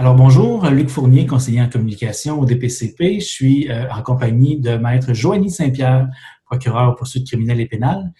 Alors bonjour, Luc Fournier, conseiller en communication au DPCP. Je suis euh, en compagnie de maître Joanie Saint-Pierre, procureur aux poursuites criminelles et pénales.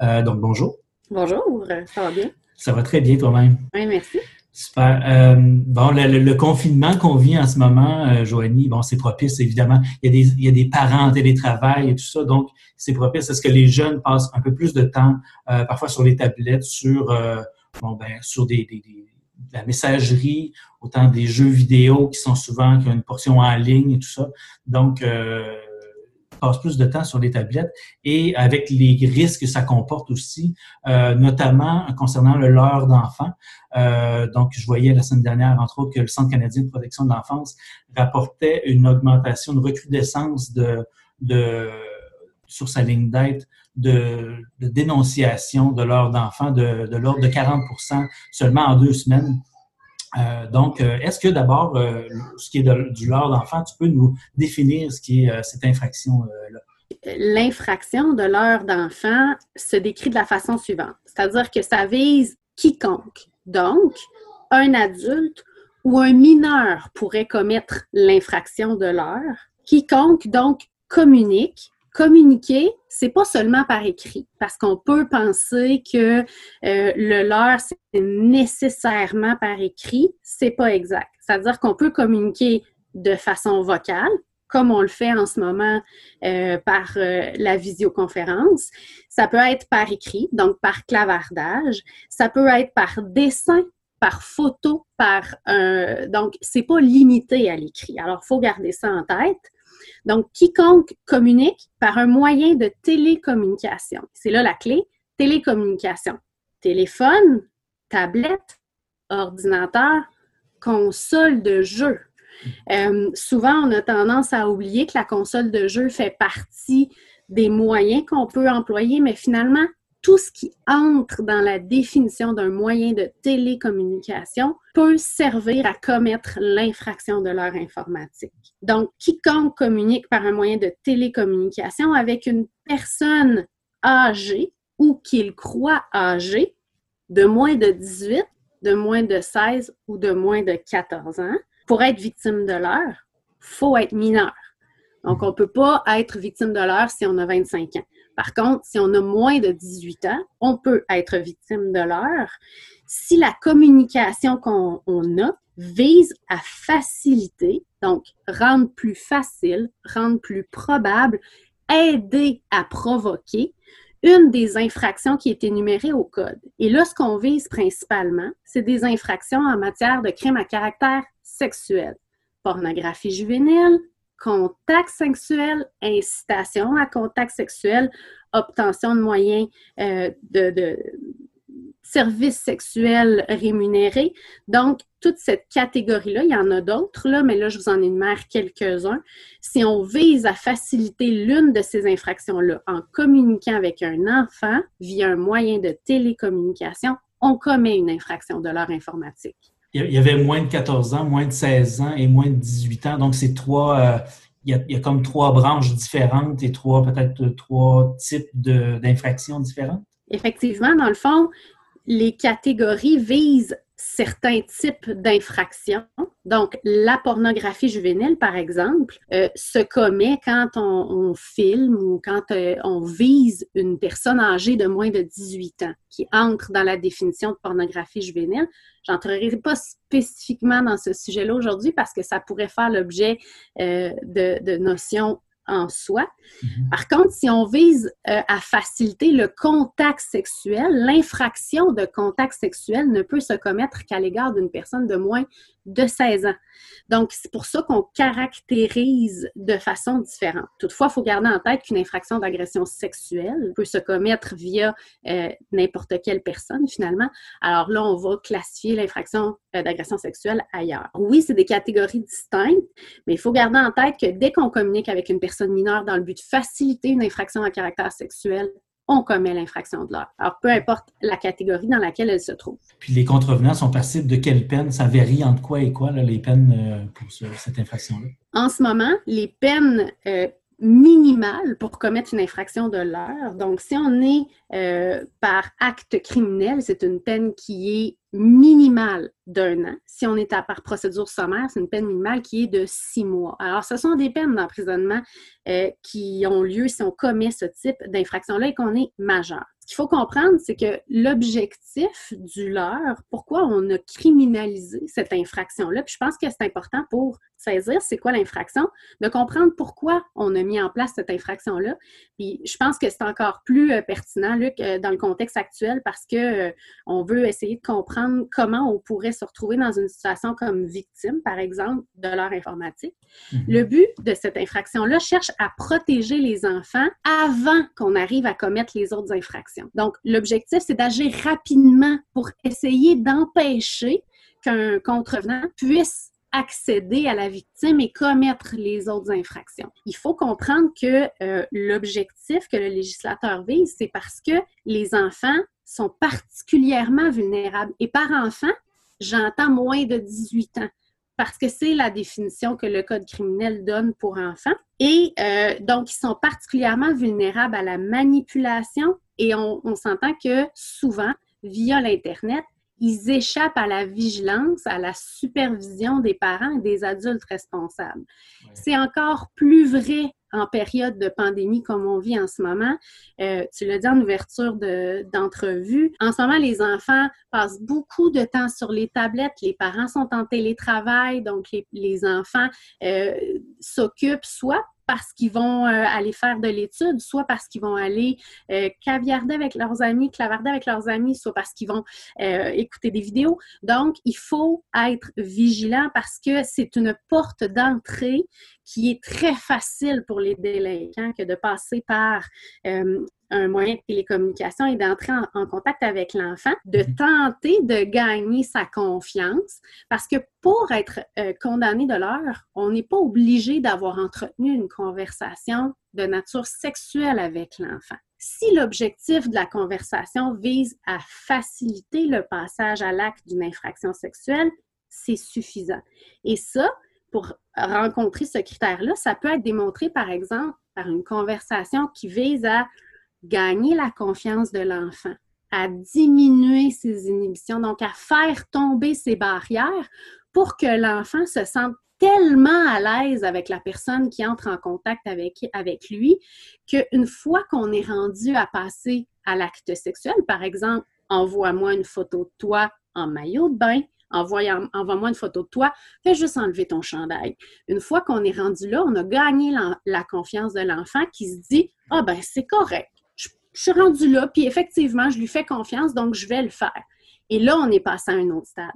Euh, donc bonjour. Bonjour, ça va bien? Ça va très bien toi-même? Oui, merci. Super. Euh, bon, le, confinement qu'on vit en ce moment, Joanie, bon, c'est propice, évidemment. Il y, a des, il y a des parents en télétravail et tout ça, donc c'est propice à ce que les jeunes passent un peu plus de temps, parfois sur les tablettes, sur, bon, ben, sur des, des la messagerie, autant des jeux vidéo qui sont souvent, qui ont une portion en ligne et tout ça. Donc, euh, passe plus de temps sur les tablettes et avec les risques que ça comporte aussi, euh, notamment concernant le leurre d'enfants. Euh, donc, je voyais la semaine dernière, entre autres, que le Centre canadien de protection de l'enfance rapportait une augmentation, une recrudescence de, de sur sa ligne d'aide de, dénonciation de l'heure d'enfant de, de l'ordre de 40 seulement en deux semaines. Euh, donc, euh, est-ce que d'abord, euh, ce qui est du leurre d'enfant, tu peux nous définir ce qui est cette infraction-là? L'infraction de l'heure d'enfant se décrit de la façon suivante, c'est-à-dire que ça vise quiconque. Donc, un adulte ou un mineur pourrait commettre l'infraction de l'heure. Quiconque, donc, communique communiquer, c'est pas seulement par écrit, parce qu'on peut penser que euh, le leur, c'est nécessairement par écrit. C'est pas exact. C'est-à-dire qu'on peut communiquer de façon vocale, comme on le fait en ce moment euh, par euh, la visioconférence. Ça peut être par écrit, donc par clavardage. Ça peut être par dessin, par photo, par un... Donc, c'est pas limité à l'écrit. Alors, il faut garder ça en tête. Donc, quiconque communique par un moyen de télécommunication. C'est là la clé, télécommunication. Téléphone, tablette, ordinateur, console de jeu. Euh, souvent, on a tendance à oublier que la console de jeu fait partie des moyens qu'on peut employer, mais finalement, tout ce qui entre dans la définition d'un moyen de télécommunication peut servir à commettre l'infraction de l'heure informatique. Donc, quiconque communique par un moyen de télécommunication avec une personne âgée ou qu'il croit âgée de moins de 18, de moins de 16 ou de moins de 14 ans, pour être victime de l'heure, faut être mineur. Donc, on ne peut pas être victime de l'heure si on a 25 ans. Par contre, si on a moins de 18 ans, on peut être victime de l'heure si la communication qu'on a vise à faciliter, donc rendre plus facile, rendre plus probable, aider à provoquer une des infractions qui est énumérée au Code. Et là, ce qu'on vise principalement, c'est des infractions en matière de crimes à caractère sexuel, pornographie juvénile, contact sexuel, incitation à contact sexuel, obtention de moyens euh, de, services sexuels rémunérés. Donc, toute cette catégorie-là, il y en a d'autres, là, mais là, je vous en énumère quelques-uns. Si on vise à faciliter l'une de ces infractions-là en communiquant avec un enfant via un moyen de télécommunication, on commet une infraction de l'heure informatique il y avait moins de 14 ans, moins de 16 ans et moins de 18 ans. Donc, c'est trois, euh, il, y a, comme trois branches différentes et trois, peut-être trois types d'infractions différentes. Effectivement, dans le fond, les catégories visent certains types d'infractions. Donc, la pornographie juvénile, par exemple, euh, se commet quand on, filme ou quand euh, on vise une personne âgée de moins de 18 ans qui entre dans la définition de pornographie juvénile. J'entrerai pas spécifiquement dans ce sujet-là aujourd'hui parce que ça pourrait faire l'objet euh, de, de notions en soi. Mhm. Par contre, si on vise euh, à faciliter le contact sexuel, l'infraction de contact sexuel ne peut se commettre qu'à l'égard d'une personne de moins de 16 ans. Donc, c'est pour ça qu'on caractérise de façon différente. Toutefois, il faut garder en tête qu'une infraction d'agression sexuelle peut se commettre via euh, n'importe quelle personne, finalement. Alors là, on va classifier l'infraction euh, d'agression sexuelle ailleurs. Oui, c'est des catégories distinctes, mais il faut garder en tête que dès qu'on communique avec une personne mineure dans le but de faciliter une infraction à caractère sexuel, on commet l'infraction de l'heure. Alors, peu importe la catégorie dans laquelle elle se trouve. Puis les contrevenants sont passibles de quelle peine? Ça varie entre quoi et quoi, les peines euh, pour cette infraction-là? En ce moment, les peines euh, minimal pour commettre une infraction de l'heure. Donc, si on est euh, par acte criminel, c'est une peine qui est minimale d'un an. Si on est à par procédure sommaire, c'est une peine minimale qui est de six mois. Alors, ce sont des peines d'emprisonnement euh, qui ont lieu si on commet ce type d'infraction-là et qu'on est majeur. Ce qu'il faut comprendre, c'est que l'objectif du leurre, pourquoi on a criminalisé cette infraction-là, puis je pense que c'est important pour saisir c'est quoi l'infraction, de comprendre pourquoi on a mis en place cette infraction-là. Puis je pense que c'est encore plus euh, pertinent, Luc, euh, dans le contexte actuel parce que euh, on veut essayer de comprendre comment on pourrait se retrouver dans une situation comme victime, par exemple, de l'heure informatique. Mm-hmm. Le but de cette infraction-là cherche à protéger les enfants avant qu'on arrive à commettre les autres infractions. Donc, l'objectif, c'est d'agir rapidement pour essayer d'empêcher qu'un contrevenant puisse accéder à la victime et commettre les autres infractions. Il faut comprendre que euh, l'objectif que le législateur vise, c'est parce que les enfants sont particulièrement vulnérables. Et par enfant, j'entends moins de 18 ans parce que c'est la définition que le Code criminel donne pour enfants. Et euh, donc, ils sont particulièrement vulnérables à la manipulation et on, on s'entend que souvent, via l'Internet, ils échappent à la vigilance, à la supervision des parents et des adultes responsables. C'est encore plus vrai en période de pandémie comme on vit en ce moment. Euh, tu l'as dit en ouverture d'entrevue. en ce moment, les enfants passent beaucoup de temps sur les tablettes. Les parents sont en télétravail, donc les, enfants euh, s'occupent soit parce qu'ils vont euh, aller faire de l'étude, soit parce qu'ils vont aller caviarder avec leurs amis, clavarder avec leurs amis, soit parce qu'ils vont écouter des vidéos. Donc, il faut être vigilant parce que c'est une porte d'entrée qui est très facile pour les délinquants que de passer par un moyen de télécommunication et d'entrer en, contact avec l'enfant, de mhm. tenter de gagner sa confiance, parce que pour être euh, condamné de l'heure, on n'est pas obligé d'avoir entretenu une conversation de nature sexuelle avec l'enfant. Si l'objectif de la conversation vise à faciliter le passage à l'acte d'une infraction sexuelle, c'est suffisant. Et ça, pour rencontrer ce critère-là, ça peut être démontré, par exemple, par une conversation qui vise à gagner la confiance de l'enfant, à diminuer ses inhibitions, donc à faire tomber ses barrières pour que l'enfant se sente tellement à l'aise avec la personne qui entre en contact avec, avec lui qu'une fois qu'on est rendu à passer à l'acte sexuel, par exemple, envoie-moi une photo de toi en maillot de bain, envoie-moi une photo de toi, fais juste enlever ton chandail. Une fois qu'on est rendu là, on a gagné la, confiance de l'enfant qui se dit Ah ben c'est correct, je suis rendue là, puis effectivement, je lui fais confiance, donc je vais le faire. Et là, on est passé à un autre stade.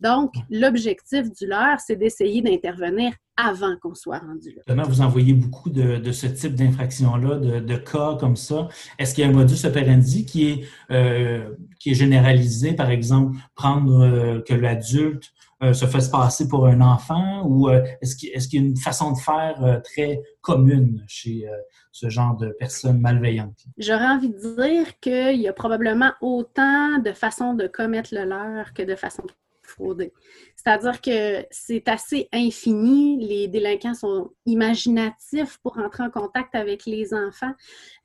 Donc, l'objectif du leurre, c'est d'essayer d'intervenir avant qu'on soit rendu là. Vous envoyez beaucoup de, ce type d'infraction-là, de, cas comme ça. Est-ce qu'il y a un modus operandi qui est, euh, qui est généralisé, par exemple, prendre euh, que l'adulte euh, se fasse passer pour un enfant ou est-ce qu'il est y a une façon de faire très commune chez ce genre de personnes malveillantes? J'aurais envie de dire qu'il y a probablement autant de façons de commettre le leurre que de façons de frauder. C'est-à-dire que c'est assez infini. Les délinquants sont imaginatifs pour entrer en contact avec les enfants.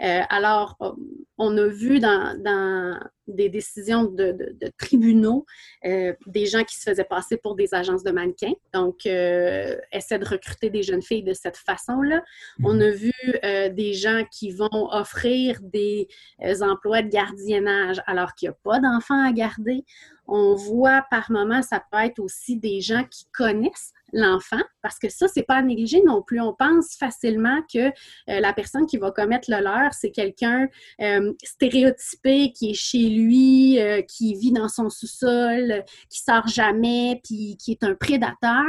Euh, alors, on a vu dans, des décisions de, tribunaux euh, des gens qui se faisaient passer pour des agences de mannequins. Donc, euh, essaient de recruter des jeunes filles de cette façon-là. On mhm. a vu des gens qui vont offrir des emplois de gardiennage alors qu'il n'y a pas d'enfants à garder. On voit par moments, ça peut être aussi des gens qui connaissent l'enfant, parce que ça, c'est pas à négliger non plus. On pense facilement que euh, la personne qui va commettre le leurre, c'est quelqu'un euh, stéréotypé qui est chez lui, euh, qui vit dans son sous-sol, qui sort jamais, puis qui est un prédateur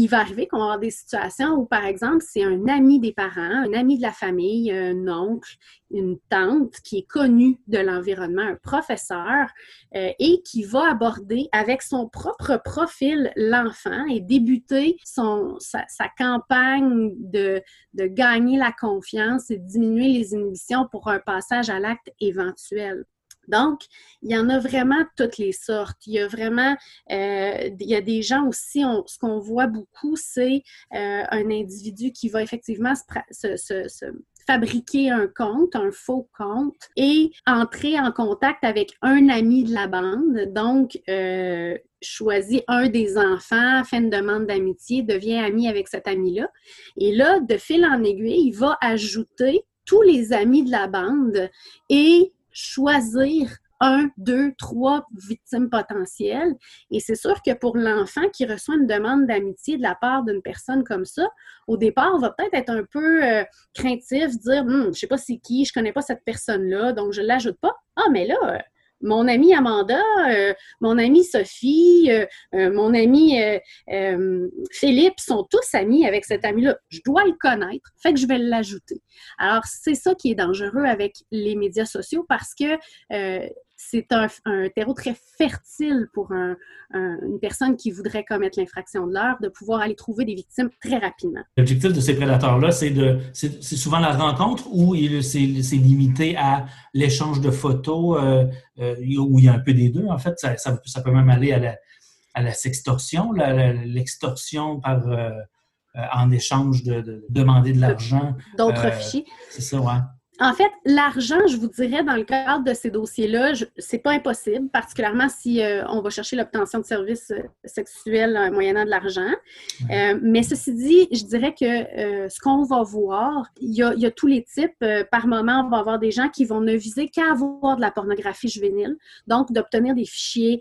il va arriver qu'on va avoir des situations où, par exemple, c'est un ami des parents, un ami de la famille, un oncle, une tante qui est connue de l'environnement, un professeur, euh, et qui va aborder avec son propre profil l'enfant et débuter sa, campagne de, de gagner la confiance et diminuer les inhibitions pour un passage à l'acte éventuel. Donc, il y en a vraiment toutes les sortes. Il y a vraiment, euh, il y a des gens aussi, ce qu'on voit beaucoup, c'est euh, un individu qui va effectivement se, fabriquer un compte, un faux compte, et entrer en contact avec un ami de la bande. Donc, euh, choisit un des enfants, fait une demande d'amitié, devient ami avec cet ami-là. Et là, de fil en aiguille, il va ajouter tous les amis de la bande et choisir un, deux, trois victimes potentielles. Et c'est sûr que pour l'enfant qui reçoit une demande d'amitié de la part d'une personne comme ça, au départ, on va peut-être être un peu euh, craintif, dire hum, je ne sais pas c'est qui, je ne connais pas cette personne-là, donc je ne l'ajoute pas. Ah, mais là, euh, mon amie Amanda, euh, mon amie Sophie, mon ami Philippe sont tous amis avec cet ami-là. Je dois le connaître, fait que je vais l'ajouter. Alors, c'est ça qui est dangereux avec les médias sociaux parce que c'est un, terreau très fertile pour une personne qui voudrait commettre l'infraction de l'heure, de pouvoir aller trouver des victimes très rapidement. L'objectif de ces prédateurs-là, c'est de, c'est souvent la rencontre ou c'est limité à l'échange de photos, euh, euh, où il y a un peu des deux. En fait, ça, ça, peut même aller à la, à la sextorsion, l'extorsion par euh, en échange de, demander de l'argent. D'autres fichiers. C'est ça, ouais. En fait, l'argent, je vous dirais, dans le cadre de ces dossiers-là, c'est pas impossible, particulièrement si euh, on va chercher l'obtention de services euh, sexuels euh, moyennant de l'argent. mais ceci dit, je dirais que ce qu'on va voir, il y, a, tous les types. par moment, on va avoir des gens qui vont ne viser qu'à avoir de la pornographie juvénile, donc d'obtenir des fichiers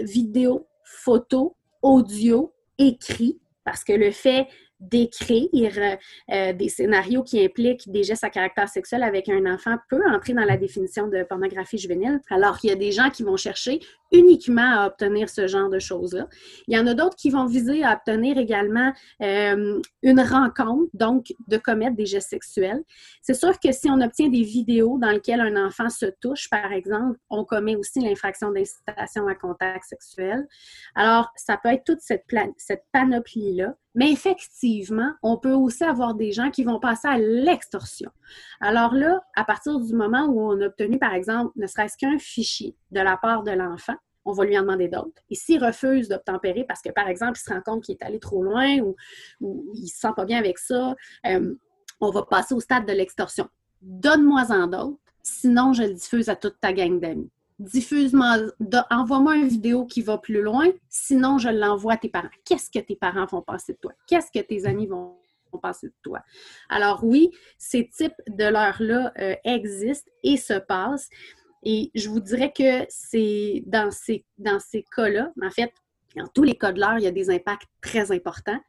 vidéo, photos, audio, écrits, parce que le fait d'écrire euh, euh, des scénarios qui impliquent des gestes à caractère sexuel avec un enfant peut entrer dans la définition de pornographie juvénile, alors qu'il y a des gens qui vont chercher uniquement à obtenir ce genre de choses-là. Il y en a d'autres qui vont viser à obtenir également euh, une rencontre, donc de commettre des gestes sexuels. C'est sûr que si on obtient des vidéos dans lesquelles un enfant se touche, par exemple, on commet aussi l'infraction d'incitation à contact sexuel. Alors, ça peut être toute cette, cette panoplie-là. Mais effectivement, on peut aussi avoir des gens qui vont passer à l'extorsion. Alors là, à partir du moment où on a obtenu, par exemple, ne serait-ce qu'un fichier de la part de l'enfant, on va lui en demander d'autres. Et s'il refuse d'obtempérer parce que, par exemple, il se rend compte qu'il est allé trop loin ou, il ne se sent pas bien avec ça, euh, on va passer au stade de l'extorsion. Donne-moi-en d'autres, sinon je le diffuse à toute ta gang d'amis diffuse-moi, envoie-moi une vidéo qui va plus loin, sinon je l'envoie à tes parents. Qu'est-ce que tes parents vont penser de toi? Qu'est-ce que tes amis vont penser de toi? Alors oui, ces types de leurres-là euh, existent et se passent. Et je vous dirais que c'est dans ces, dans ces cas-là, en fait, dans tous les cas de l'heure, il y a des impacts très importants.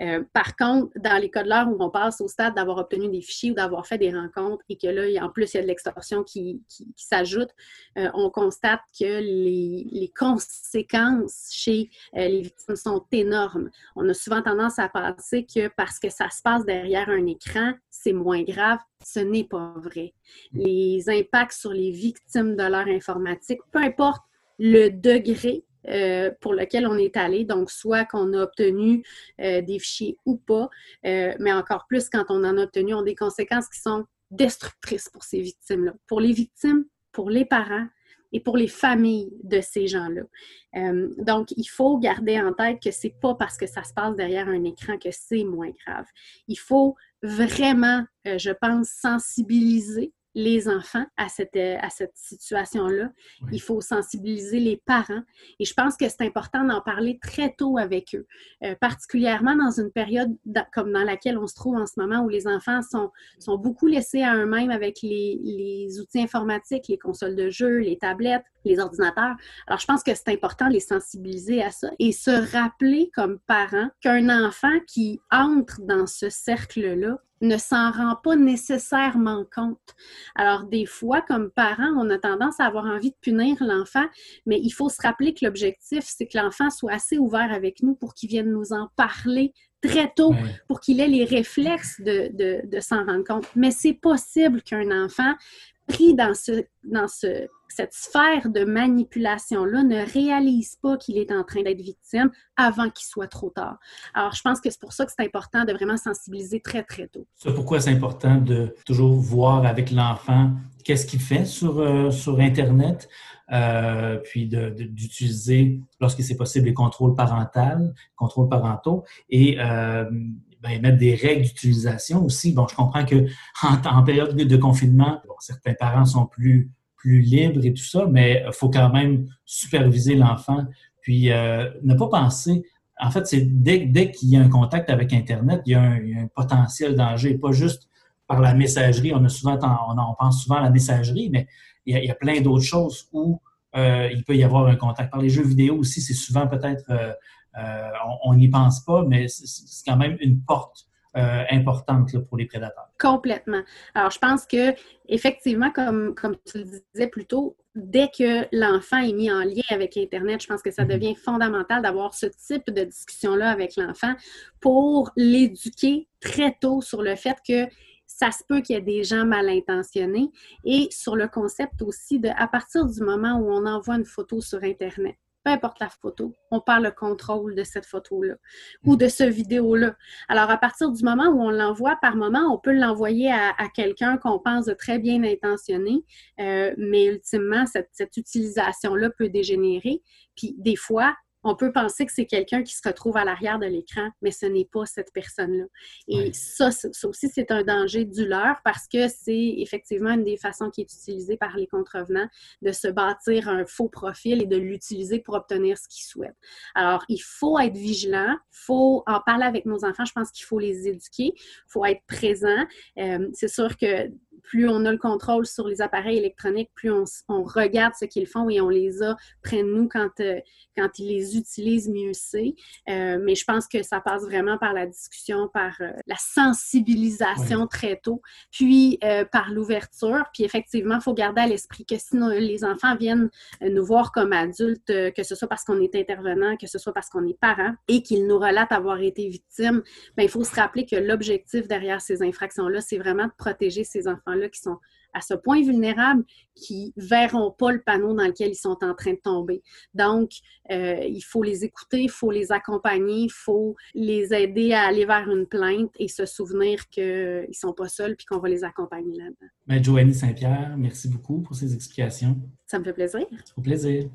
Euh, par contre, dans les cas de l'heure où on passe au stade d'avoir obtenu des fichiers ou d'avoir fait des rencontres et que là, en plus, il y a de l'extorsion qui, s'ajoute, euh, on constate que les, conséquences chez euh, les victimes sont énormes. On a souvent tendance à penser que parce que ça se passe derrière un écran, c'est moins grave. Ce n'est pas vrai. Les impacts sur les victimes de l'heure informatique, peu importe le degré euh, pour lequel on est allé, donc soit qu'on a obtenu euh, des fichiers ou pas, euh, mais encore plus quand on en a obtenu, ont des conséquences qui sont destructrices pour ces victimes-là, pour les victimes, pour les parents et pour les familles de ces gens-là. donc, il faut garder en tête que c'est pas parce que ça se passe derrière un écran que c'est moins grave. Il faut vraiment, je pense, sensibiliser les enfants à cette, euh, à cette situation-là. Il faut sensibiliser les parents. Et je pense que c'est important d'en parler très tôt avec eux, euh, particulièrement dans une période comme dans laquelle on se trouve en ce moment où les enfants sont, sont beaucoup laissés à eux-mêmes avec les, les outils informatiques, les consoles de jeux, les tablettes, les ordinateurs. Alors, je pense que c'est important de les sensibiliser à ça et se rappeler comme parents qu'un enfant qui entre dans ce cercle-là ne s'en rend pas nécessairement compte. Alors, des fois, comme parents, on a tendance à avoir envie de punir l'enfant, mais il faut se rappeler que l'objectif, c'est que l'enfant soit assez ouvert avec nous pour qu'il vienne nous en parler très tôt, pour qu'il ait les réflexes de, de, de s'en rendre compte. Mais c'est possible qu'un enfant dans, ce, dans ce, cette sphère de manipulation-là ne réalise pas qu'il est en train d'être victime avant qu'il soit trop tard. Alors, je pense que c'est pour ça que c'est important de vraiment sensibiliser très, très tôt. C'est pourquoi c'est important de toujours voir avec l'enfant qu'est-ce qu'il fait sur, euh, sur Internet, euh, puis d'utiliser, lorsque c'est possible, les contrôles parentaux, contrôles parentaux, et euh, ben, mettre des règles d'utilisation aussi. Bon, je comprends que en, période de confinement, certains parents sont plus plus libres et tout ça, mais il faut quand même superviser l'enfant, puis euh, ne pas penser. En fait, c'est dès, dès qu'il y a un contact avec Internet, il y a un, potentiel danger, pas juste par la messagerie. On a souvent, on, pense souvent à la messagerie, mais il y a, plein d'autres choses où euh, il peut y avoir un contact. Par les jeux vidéo aussi, c'est souvent peut-être euh, on n'y pense pas, mais c'est quand même une porte euh, importante pour les prédateurs. Complètement. Alors, je pense que effectivement, comme, comme tu le disais plus tôt, dès que l'enfant est mis en lien avec Internet, je pense que ça mhm. devient fondamental d'avoir ce type de discussion-là avec l'enfant pour l'éduquer très tôt sur le fait que ça se peut qu'il y ait des gens mal intentionnés et sur le concept aussi de, à partir du moment où on envoie une photo sur Internet, peu importe la photo, on perd le contrôle de cette photo-là ou de ce vidéo-là. Alors, à partir du moment où on l'envoie, par moment, on peut l'envoyer à, quelqu'un qu'on pense de très bien intentionné, euh, mais ultimement, cette, cette utilisation-là peut dégénérer. Puis, des fois, on peut penser que c'est quelqu'un qui se retrouve à l'arrière de l'écran, mais ce n'est pas cette personne-là. Et ça, ça aussi, c'est un danger du leurre parce que c'est effectivement une des façons qui est utilisée par les contrevenants de se bâtir un faux profil et de l'utiliser pour obtenir ce qu'ils souhaitent. Alors, il faut être vigilant, il faut en parler avec nos enfants. Je pense qu'il faut les éduquer, il faut être présent. Euh, c'est sûr que plus on a le contrôle sur les appareils électroniques, plus on, regarde ce qu'ils font et on les a près de nous quand, euh, quand ils les utilisent, mieux c'est. Euh, mais je pense que ça passe vraiment par la discussion, par euh, la sensibilisation très tôt, puis par l'ouverture. Puis effectivement, il faut garder à l'esprit que si les enfants viennent nous voir comme adultes, que ce soit parce qu'on est intervenant, que ce soit parce qu'on est parent et qu'ils nous relatent avoir été victimes, il faut se rappeler que l'objectif derrière ces infractions-là, c'est vraiment de protéger ces enfants qui sont à ce point vulnérables qui verront pas le panneau dans lequel ils sont en train de tomber. Donc, euh, il faut les écouter, il faut les accompagner, il faut les aider à aller vers une plainte et se souvenir qu'ils ne sont pas seuls puis qu'on va les accompagner là-dedans. Ben, Joanie Saint-Pierre, merci beaucoup pour ces explications. Ça me fait plaisir. Fait plaisir.